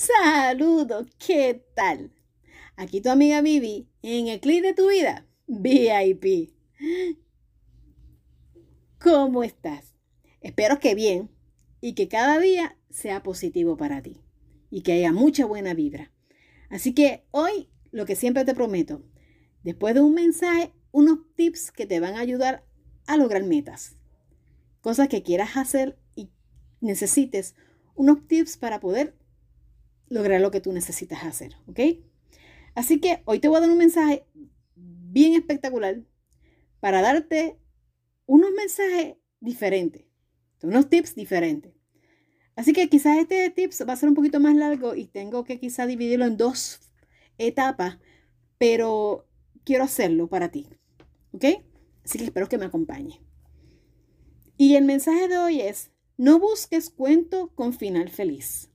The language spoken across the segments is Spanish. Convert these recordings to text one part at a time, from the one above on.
Saludos, ¿qué tal? Aquí tu amiga Vivi en el clic de tu vida, VIP. ¿Cómo estás? Espero que bien y que cada día sea positivo para ti y que haya mucha buena vibra. Así que hoy lo que siempre te prometo, después de un mensaje, unos tips que te van a ayudar a lograr metas. Cosas que quieras hacer y necesites unos tips para poder lograr lo que tú necesitas hacer, ¿ok? Así que hoy te voy a dar un mensaje bien espectacular para darte unos mensajes diferentes, unos tips diferentes. Así que quizás este tips va a ser un poquito más largo y tengo que quizás dividirlo en dos etapas, pero quiero hacerlo para ti, ¿ok? Así que espero que me acompañe. Y el mensaje de hoy es, no busques cuento con final feliz.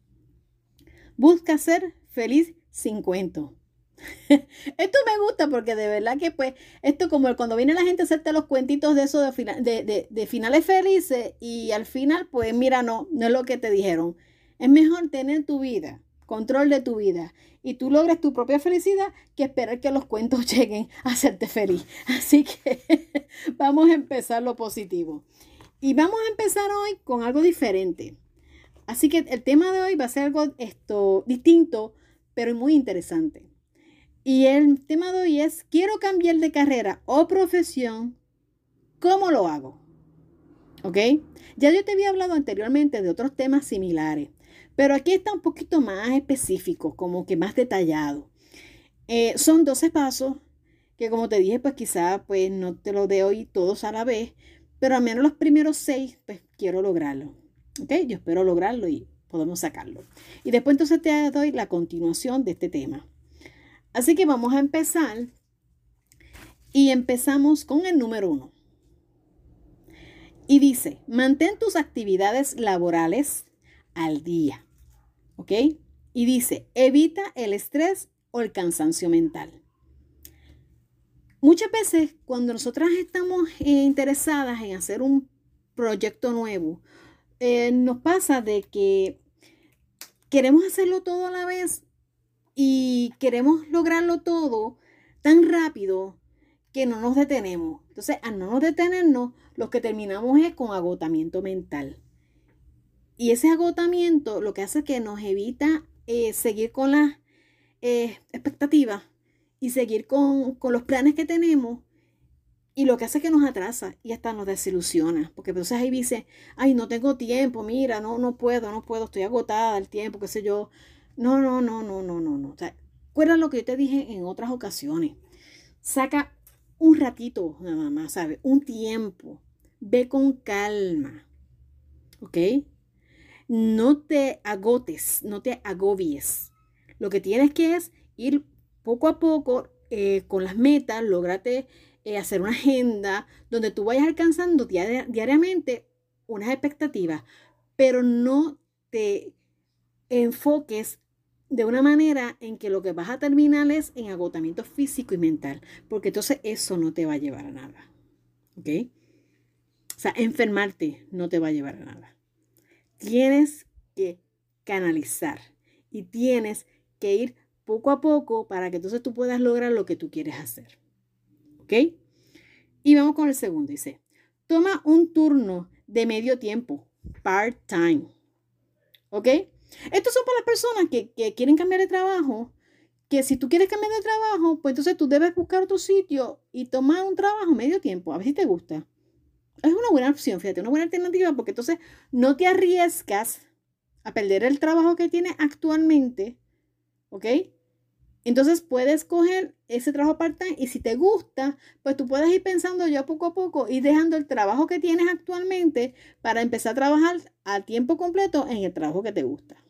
Busca ser feliz sin cuento. esto me gusta porque de verdad que pues esto como cuando viene la gente a hacerte los cuentitos de eso de, de, finales felices y al final pues mira no, no es lo que te dijeron. Es mejor tener tu vida, control de tu vida y tú logres tu propia felicidad que esperar que los cuentos lleguen a hacerte feliz. Así que vamos a empezar lo positivo. Y vamos a empezar hoy con algo diferente. Así que el tema de hoy va a ser algo esto, distinto, pero muy interesante. Y el tema de hoy es, quiero cambiar de carrera o profesión, ¿cómo lo hago? ¿Ok? Ya yo te había hablado anteriormente de otros temas similares, pero aquí está un poquito más específico, como que más detallado. Eh, son 12 pasos que como te dije, pues quizás pues no te lo de hoy todos a la vez, pero al menos los primeros seis, pues quiero lograrlo. ¿Ok? Yo espero lograrlo y podemos sacarlo. Y después entonces te doy la continuación de este tema. Así que vamos a empezar. Y empezamos con el número uno. Y dice, mantén tus actividades laborales al día. ¿Ok? Y dice, evita el estrés o el cansancio mental. Muchas veces cuando nosotras estamos eh, interesadas en hacer un proyecto nuevo eh, nos pasa de que queremos hacerlo todo a la vez y queremos lograrlo todo tan rápido que no nos detenemos. Entonces, al no nos detenernos, lo que terminamos es con agotamiento mental. Y ese agotamiento lo que hace es que nos evita eh, seguir con las eh, expectativas y seguir con, con los planes que tenemos y lo que hace es que nos atrasa y hasta nos desilusiona, porque entonces ahí dice, ay, no tengo tiempo, mira, no, no puedo, no puedo, estoy agotada del tiempo, qué sé yo. No, no, no, no, no, no, no. O sea, recuerda lo que yo te dije en otras ocasiones. Saca un ratito nada más, ¿sabes? Un tiempo. Ve con calma. ¿Ok? No te agotes, no te agobies. Lo que tienes que es ir poco a poco eh, con las metas, lograte eh, hacer una agenda donde tú vayas alcanzando diariamente unas expectativas, pero no te enfoques de una manera en que lo que vas a terminar es en agotamiento físico y mental, porque entonces eso no te va a llevar a nada. ¿Ok? O sea, enfermarte no te va a llevar a nada. Tienes que canalizar y tienes que ir poco a poco para que entonces tú puedas lograr lo que tú quieres hacer. ¿Ok? Y vamos con el segundo. Dice, toma un turno de medio tiempo, part-time. ¿Ok? Estos son para las personas que, que, quieren cambiar de trabajo, que si tú quieres cambiar de trabajo, pues entonces tú debes buscar otro sitio y tomar un trabajo medio tiempo, a ver si te gusta. Es una buena opción, fíjate, una buena alternativa porque entonces no te arriesgas a perder el trabajo que tienes actualmente, ¿ok? Entonces puedes coger ese trabajo part-time y si te gusta, pues tú puedes ir pensando ya poco a poco y dejando el trabajo que tienes actualmente para empezar a trabajar a tiempo completo en el trabajo que te gusta.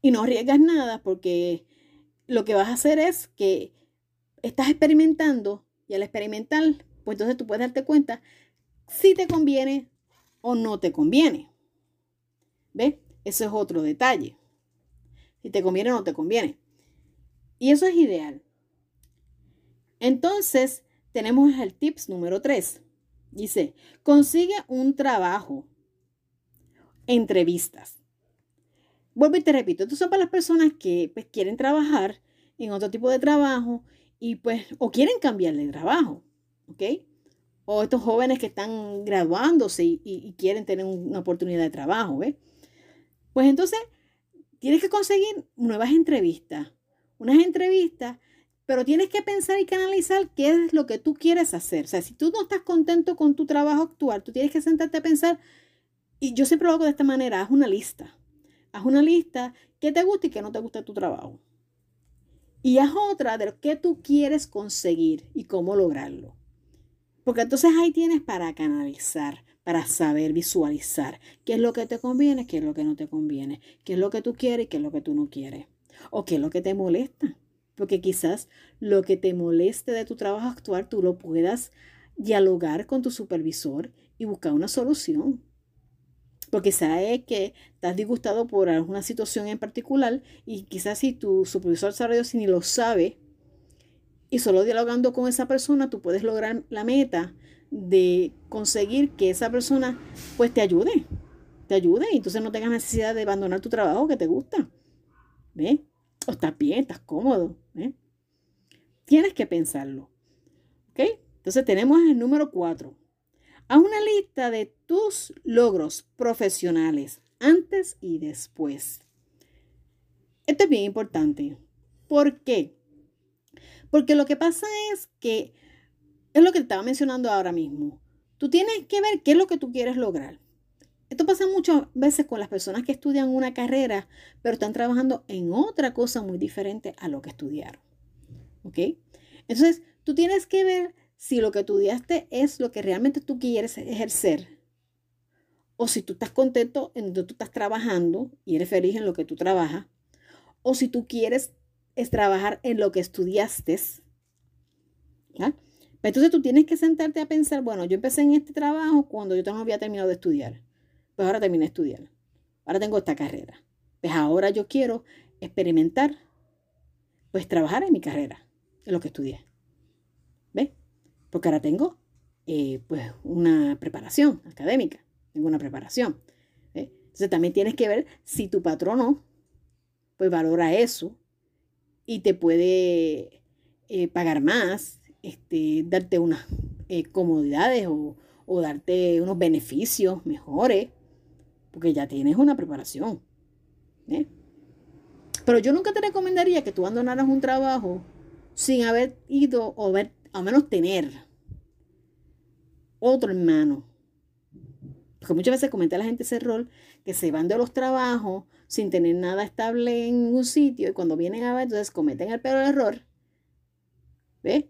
Y no arriesgas nada porque lo que vas a hacer es que estás experimentando y al experimentar, pues entonces tú puedes darte cuenta si te conviene o no te conviene. ¿Ves? Eso es otro detalle si te conviene o no te conviene. Y eso es ideal. Entonces, tenemos el tips número 3. Dice, consigue un trabajo. Entrevistas. Vuelvo y te repito, estos son para las personas que pues, quieren trabajar en otro tipo de trabajo y pues, o quieren cambiar de trabajo, ¿ok? O estos jóvenes que están graduándose y, quieren tener una oportunidad de trabajo, ¿ves? Pues entonces, Tienes que conseguir nuevas entrevistas, unas entrevistas, pero tienes que pensar y canalizar qué es lo que tú quieres hacer. O sea, si tú no estás contento con tu trabajo actual, tú tienes que sentarte a pensar, y yo siempre lo hago de esta manera, haz una lista. Haz una lista qué te gusta y qué no te gusta tu trabajo. Y haz otra de lo que tú quieres conseguir y cómo lograrlo. Porque entonces ahí tienes para canalizar, para saber visualizar qué es lo que te conviene, qué es lo que no te conviene, qué es lo que tú quieres y qué es lo que tú no quieres, o qué es lo que te molesta. Porque quizás lo que te moleste de tu trabajo actual tú lo puedas dialogar con tu supervisor y buscar una solución. Porque sabes que estás disgustado por alguna situación en particular y quizás si tu supervisor sabe si ni lo sabe y solo dialogando con esa persona tú puedes lograr la meta de conseguir que esa persona pues te ayude, te ayude y entonces no tengas necesidad de abandonar tu trabajo que te gusta. ¿Ves? O estás bien, estás cómodo. Tienes que pensarlo. ¿Ok? Entonces tenemos el número cuatro. A una lista de tus logros profesionales antes y después. Esto es bien importante. ¿Por qué? Porque lo que pasa es que es lo que te estaba mencionando ahora mismo. Tú tienes que ver qué es lo que tú quieres lograr. Esto pasa muchas veces con las personas que estudian una carrera, pero están trabajando en otra cosa muy diferente a lo que estudiaron. ¿Ok? Entonces, tú tienes que ver si lo que estudiaste es lo que realmente tú quieres ejercer. O si tú estás contento en donde tú estás trabajando y eres feliz en lo que tú trabajas. O si tú quieres es trabajar en lo que estudiaste. ¿ya? Entonces tú tienes que sentarte a pensar, bueno, yo empecé en este trabajo cuando yo no había terminado de estudiar. Pues ahora terminé de estudiar. Ahora tengo esta carrera. Pues ahora yo quiero experimentar, pues trabajar en mi carrera, en lo que estudié. ¿Ves? Porque ahora tengo eh, pues una preparación académica, tengo una preparación. Entonces también tienes que ver si tu patrono pues valora eso y te puede eh, pagar más este, darte unas eh, comodidades o, darte unos beneficios mejores, porque ya tienes una preparación. ¿eh? Pero yo nunca te recomendaría que tú abandonaras un trabajo sin haber ido o ver, al menos tener otro hermano. Porque muchas veces comenta la gente ese rol que se van de los trabajos sin tener nada estable en ningún sitio y cuando vienen a ver, entonces cometen el peor error. ¿Ves?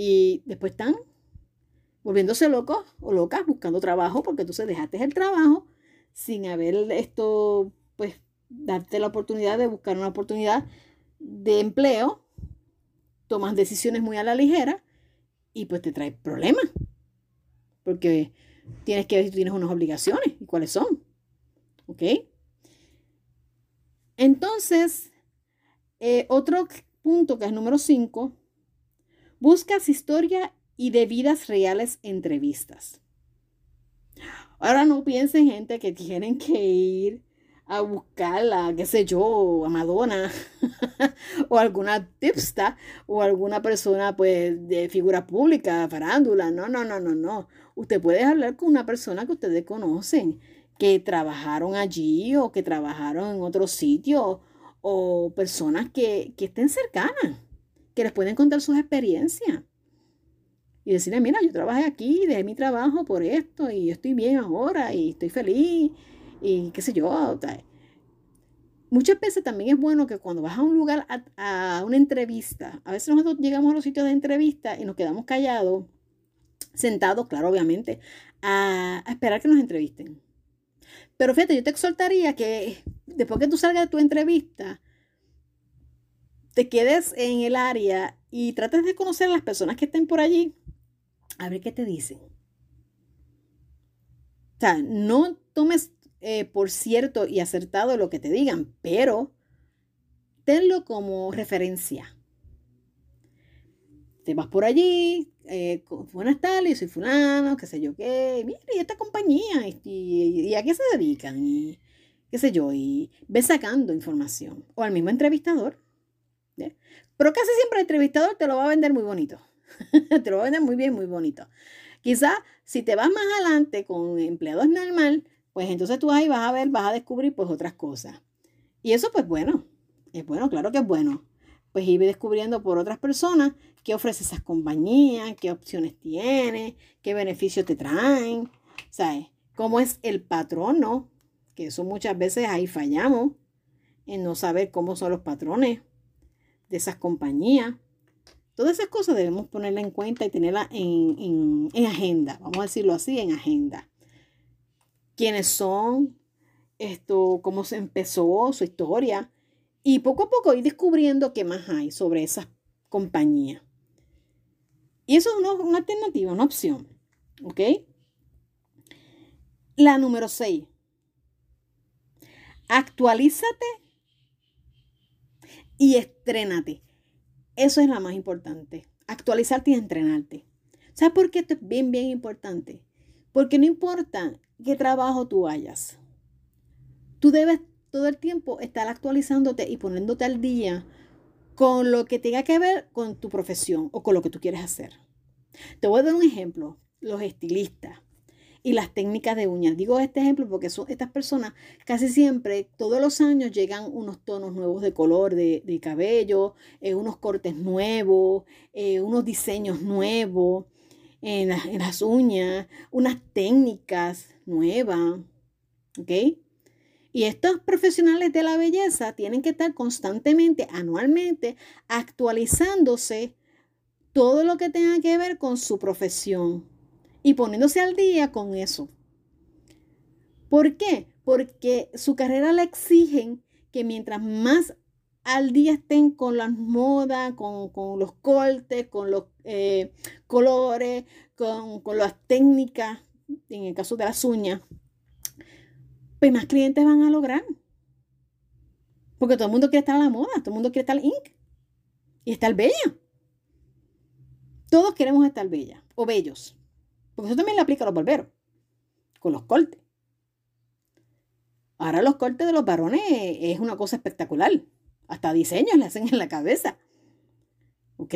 Y después están volviéndose locos o locas buscando trabajo porque tú se dejaste el trabajo sin haber esto, pues, darte la oportunidad de buscar una oportunidad de empleo, tomas decisiones muy a la ligera y pues te trae problemas. Porque tienes que ver si tienes unas obligaciones y cuáles son. ¿Ok? Entonces, eh, otro punto que es número 5 Buscas historia y de vidas reales entrevistas. Ahora no piensen gente que tienen que ir a buscarla, qué sé yo, a Madonna o alguna tipsta o alguna persona pues de figura pública, farándula. No, no, no, no, no. Usted puede hablar con una persona que ustedes conocen, que trabajaron allí o que trabajaron en otro sitio o personas que, que estén cercanas que les pueden contar sus experiencias. y decirle, mira, yo trabajé aquí, dejé mi trabajo por esto y yo estoy bien ahora y estoy feliz y qué sé yo. Muchas veces también es bueno que cuando vas a un lugar, a, una entrevista, a veces nosotros llegamos a los sitios de entrevista y nos quedamos callados, sentados, claro, obviamente, a, a esperar que nos entrevisten. Pero fíjate, yo te exhortaría que después que tú salgas de tu entrevista, te quedes en el área y trates de conocer a las personas que estén por allí, a ver qué te dicen. O sea, no tomes eh, por cierto y acertado lo que te digan, pero tenlo como referencia. Te vas por allí, eh, buenas tardes, soy fulano, qué sé yo qué, mire, y esta compañía, y, a qué se dedican, y qué sé yo, y ves sacando información. O al mismo entrevistador. Pero casi siempre el entrevistador te lo va a vender muy bonito. te lo va a vender muy bien, muy bonito. Quizá si te vas más adelante con empleados normal, pues entonces tú ahí vas a ver, vas a descubrir pues otras cosas. Y eso pues bueno, es bueno, claro que es bueno. Pues ir descubriendo por otras personas qué ofrece esas compañías, qué opciones tiene, qué beneficios te traen, ¿sabes? Cómo es el patrono, que eso muchas veces ahí fallamos en no saber cómo son los patrones de esas compañías. Todas esas cosas debemos ponerla en cuenta y tenerla en, en agenda, vamos a decirlo así, en agenda quiénes son, esto, cómo se empezó, su historia, y poco a poco ir descubriendo qué más hay sobre esa compañía. Y eso es una, alternativa, una opción. ¿Ok? La número 6. Actualízate y estrénate. Eso es la más importante. Actualizarte y entrenarte. ¿Sabes por qué esto es bien, bien importante? Porque no importa qué trabajo tú hayas. Tú debes todo el tiempo estar actualizándote y poniéndote al día con lo que tenga que ver con tu profesión o con lo que tú quieres hacer. Te voy a dar un ejemplo. Los estilistas y las técnicas de uñas. Digo este ejemplo porque son estas personas casi siempre, todos los años llegan unos tonos nuevos de color de, cabello, eh, unos cortes nuevos, eh, unos diseños nuevos en, en las uñas, unas técnicas nueva. ¿Ok? Y estos profesionales de la belleza tienen que estar constantemente, anualmente, actualizándose todo lo que tenga que ver con su profesión y poniéndose al día con eso. ¿Por qué? Porque su carrera le exigen que mientras más al día estén con las modas, con, los cortes, con los eh, colores, con, con las técnicas en el caso de las uñas, pues más clientes van a lograr. Porque todo el mundo quiere estar a la moda, todo el mundo quiere estar ink y estar bella. Todos queremos estar bella o bellos. Porque eso también le aplica a los barberos, con los cortes. Ahora los cortes de los varones es una cosa espectacular. Hasta diseños le hacen en la cabeza. ¿Ok?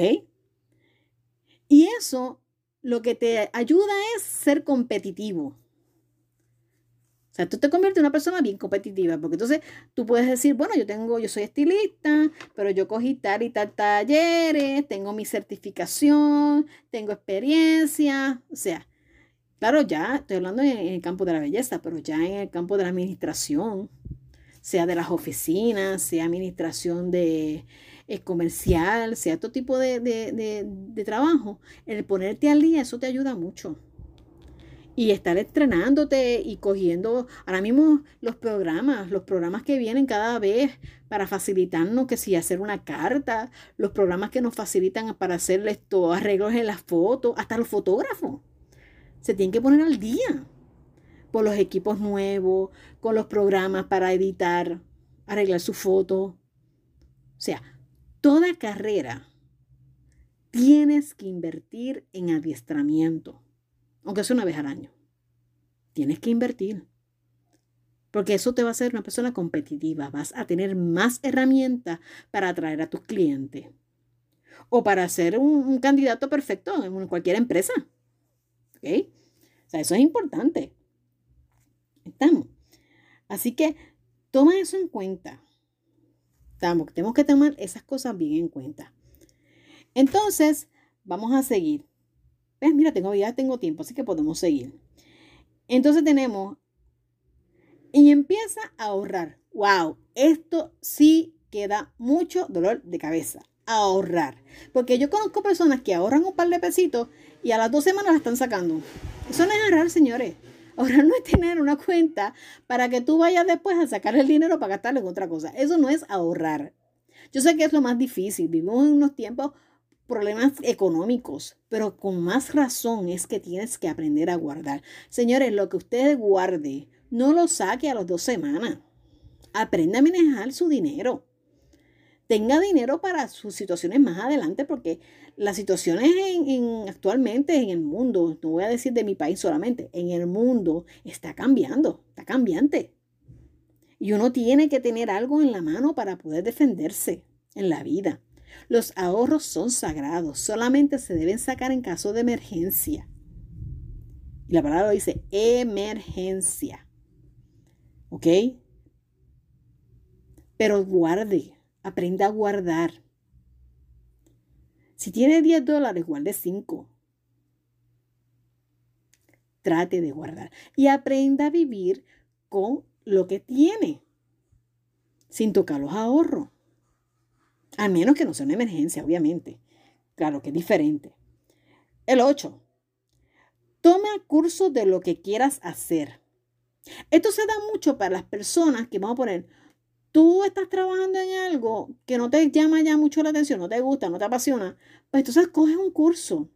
Y eso lo que te ayuda es ser competitivo. O sea, tú te conviertes en una persona bien competitiva, porque entonces tú puedes decir, bueno, yo tengo, yo soy estilista, pero yo cogí tal y tal talleres, tengo mi certificación, tengo experiencia, o sea, claro, ya estoy hablando en, el campo de la belleza, pero ya en el campo de la administración, sea de las oficinas, sea administración de, comercial, sea todo tipo de, trabajo, el ponerte al día, eso te ayuda mucho. Y estar entrenándote y cogiendo ahora mismo los programas, los programas que vienen cada vez para facilitarnos que si hacer una carta, los programas que nos facilitan para hacer estos arreglos en las fotos, hasta los fotógrafos. Se tienen que poner al día por los equipos nuevos, con los programas para editar, arreglar su foto. O sea, toda carrera tienes que invertir en adiestramiento, aunque sea una vez al año. Tienes que invertir. Porque eso te va a hacer una persona competitiva. Vas a tener más herramientas para atraer a tus clientes. O para ser un, candidato perfecto en cualquier empresa. ¿Ok? O sea, eso es importante. Estamos. Así que toma eso en cuenta tenemos que tomar esas cosas bien en cuenta. Entonces, vamos a seguir. Pues mira, tengo, ya tengo tiempo, así que podemos seguir. Entonces tenemos, y empieza a ahorrar. ¡Wow! Esto sí queda mucho dolor de cabeza. Ahorrar. Porque yo conozco personas que ahorran un par de pesitos y a las dos semanas la están sacando. Eso no es ahorrar, señores. Ahorrar no es tener una cuenta para que tú vayas después a sacar el dinero para gastarlo en otra cosa. Eso no es ahorrar. Yo sé que es lo más difícil. Vivimos en unos tiempos problemas económicos, pero con más razón es que tienes que aprender a guardar. Señores, lo que usted guarde, no lo saque a las dos semanas. Aprenda a manejar su dinero. Tenga dinero para sus situaciones más adelante, porque las situaciones en, actualmente en el mundo, no voy a decir de mi país solamente, en el mundo está cambiando, está cambiante. Y uno tiene que tener algo en la mano para poder defenderse en la vida. Los ahorros son sagrados, solamente se deben sacar en caso de emergencia. Y la palabra dice emergencia. ¿Ok? Pero guarde, aprenda a guardar. Si tiene 10 dólares, guarde 5. Trate de guardar. Y aprenda a vivir con lo que tiene, sin tocar los ahorros. A menos que no sea una emergencia, obviamente. Claro que es diferente. El 8. Toma curso de lo que quieras hacer. Esto se da mucho para las personas que vamos a poner, tú estás trabajando en algo que no te llama ya mucho la atención, no te gusta, no te apasiona, pues entonces coges un curso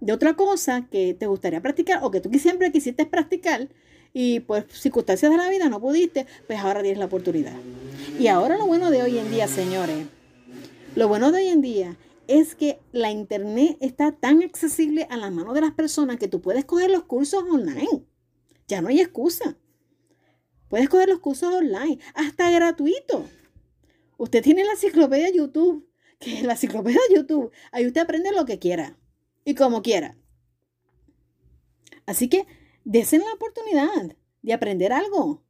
de otra cosa que te gustaría practicar o que tú siempre quisiste practicar y pues circunstancias de la vida no pudiste, pues ahora tienes la oportunidad. Y ahora lo bueno de hoy en día, señores, lo bueno de hoy en día es que la internet está tan accesible a las manos de las personas que tú puedes coger los cursos online. Ya no hay excusa. Puedes coger los cursos online, hasta gratuito. Usted tiene la enciclopedia YouTube, que es la enciclopedia YouTube. Ahí usted aprende lo que quiera y como quiera. Así que desen la oportunidad de aprender algo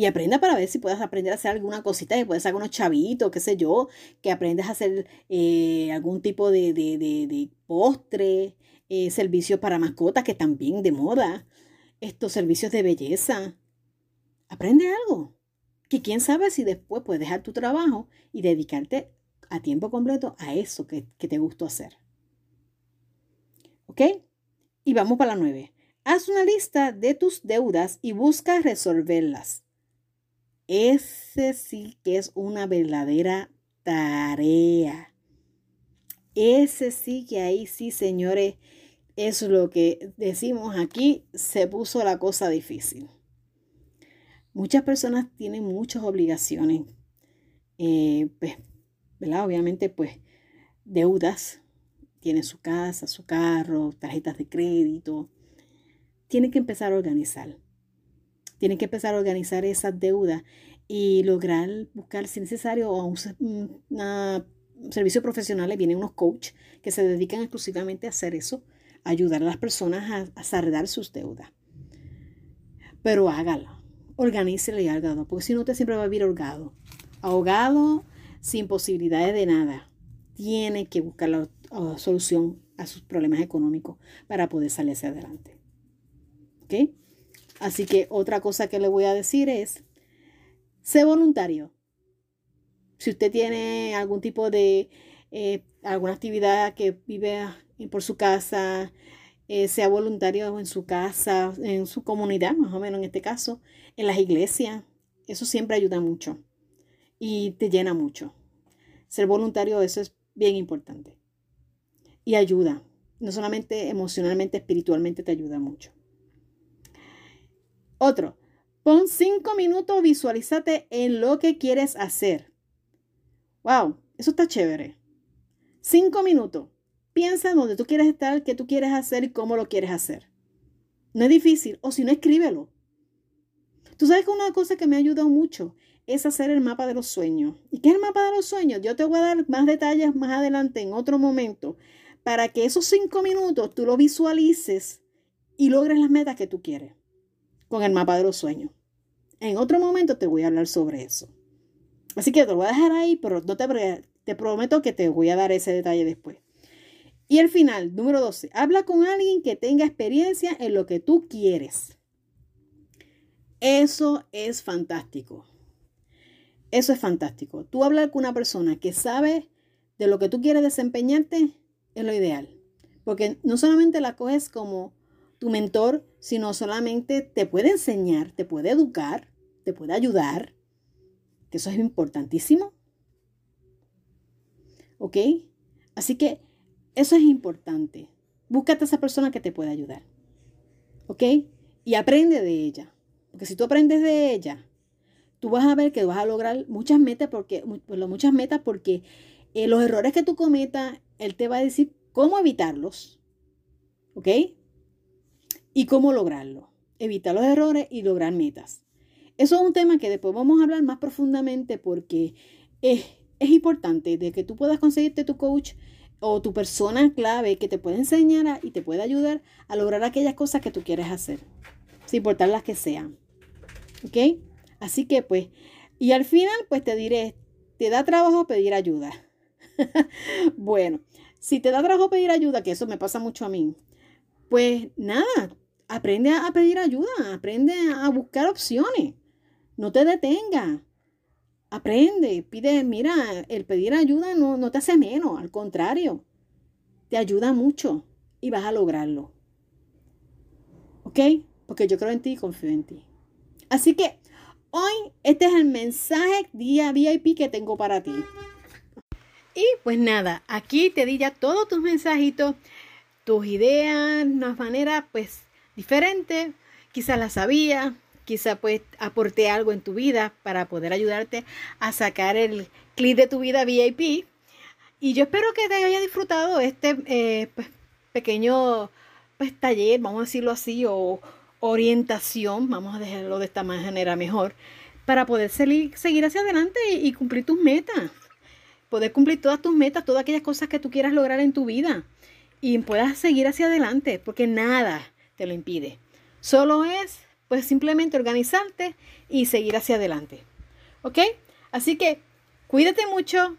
y aprenda para ver si puedes aprender a hacer alguna cosita, que puedes hacer unos chavitos, qué sé yo, que aprendas a hacer eh, algún tipo de, de, postre, eh, servicios para mascotas que también de moda, estos servicios de belleza. Aprende algo, que quién sabe si después puedes dejar tu trabajo y dedicarte a tiempo completo a eso que, que te gustó hacer. ¿Ok? Y vamos para la nueve. Haz una lista de tus deudas y busca resolverlas. Ese sí que es una verdadera tarea. Ese sí que ahí sí, señores, es lo que decimos aquí, se puso la cosa difícil. Muchas personas tienen muchas obligaciones, eh, pues, ¿verdad? Obviamente, pues, deudas. Tienen su casa, su carro, tarjetas de crédito. Tienen que empezar a organizar. Tienen que empezar a organizar esas deudas y lograr buscar, si necesario, un, servicio profesional. Vienen unos coaches que se dedican exclusivamente a hacer eso, ayudar a las personas a, a saldar sus deudas. Pero hágalo, organícele y hágalo, porque si no, usted siempre va a vivir ahogado. Ahogado, sin posibilidades de nada. Tiene que buscar la, solución a sus problemas económicos para poder salir hacia adelante. ¿Ok? Así que otra cosa que le voy a decir es, sé voluntario. Si usted tiene algún tipo de, eh, alguna actividad que vive por su casa, eh, sea voluntario en su casa, en su comunidad, más o menos en este caso, en las iglesias, eso siempre ayuda mucho y te llena mucho. Ser voluntario, eso es bien importante. Y ayuda, no solamente emocionalmente, espiritualmente te ayuda mucho. Otro, pon cinco minutos, visualízate en lo que quieres hacer. Wow, eso está chévere. Cinco minutos. Piensa en dónde tú quieres estar, qué tú quieres hacer y cómo lo quieres hacer. No es difícil, o si no, escríbelo. Tú sabes que una cosa que me ha ayudado mucho es hacer el mapa de los sueños. ¿Y qué es el mapa de los sueños? Yo te voy a dar más detalles más adelante en otro momento para que esos cinco minutos tú lo visualices y logres las metas que tú quieres con el mapa de los sueños. En otro momento te voy a hablar sobre eso. Así que te lo voy a dejar ahí, pero no te, te prometo que te voy a dar ese detalle después. Y el final, número 12, habla con alguien que tenga experiencia en lo que tú quieres. Eso es fantástico. Eso es fantástico. Tú hablar con una persona que sabe de lo que tú quieres desempeñarte es lo ideal. Porque no solamente la coges como tu mentor, sino solamente te puede enseñar, te puede educar, te puede ayudar, que eso es importantísimo. ¿Ok? Así que eso es importante. Búscate a esa persona que te pueda ayudar. ¿Ok? Y aprende de ella. Porque si tú aprendes de ella, tú vas a ver que vas a lograr muchas metas porque, muchas metas porque eh, los errores que tú cometas, él te va a decir cómo evitarlos. ¿Ok? Y cómo lograrlo. Evitar los errores y lograr metas. Eso es un tema que después vamos a hablar más profundamente porque es, es importante de que tú puedas conseguirte tu coach o tu persona clave que te puede enseñar y te puede ayudar a lograr aquellas cosas que tú quieres hacer, sin importar las que sean. ¿Ok? Así que pues, y al final pues te diré, te da trabajo pedir ayuda. bueno, si te da trabajo pedir ayuda, que eso me pasa mucho a mí, pues nada, aprende a pedir ayuda, aprende a buscar opciones. No te detenga. Aprende, pide, mira, el pedir ayuda no, no te hace menos, al contrario, te ayuda mucho y vas a lograrlo. ¿Ok? Porque yo creo en ti y confío en ti. Así que hoy este es el mensaje día VIP que tengo para ti. Y pues nada, aquí te di ya todos tus mensajitos, tus ideas, una manera pues diferente. Quizás las sabía, quizá pues aporté algo en tu vida para poder ayudarte a sacar el clip de tu vida VIP. Y yo espero que te haya disfrutado este eh, pues, pequeño pues, taller, vamos a decirlo así, o orientación, vamos a dejarlo de esta manera mejor, para poder seguir, seguir hacia adelante y, cumplir tus metas. Poder cumplir todas tus metas, todas aquellas cosas que tú quieras lograr en tu vida. Y puedas seguir hacia adelante, porque nada te lo impide. Solo es pues simplemente organizarte y seguir hacia adelante. ¿Ok? Así que cuídate mucho.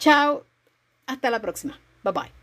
Chao. Hasta la próxima. Bye bye.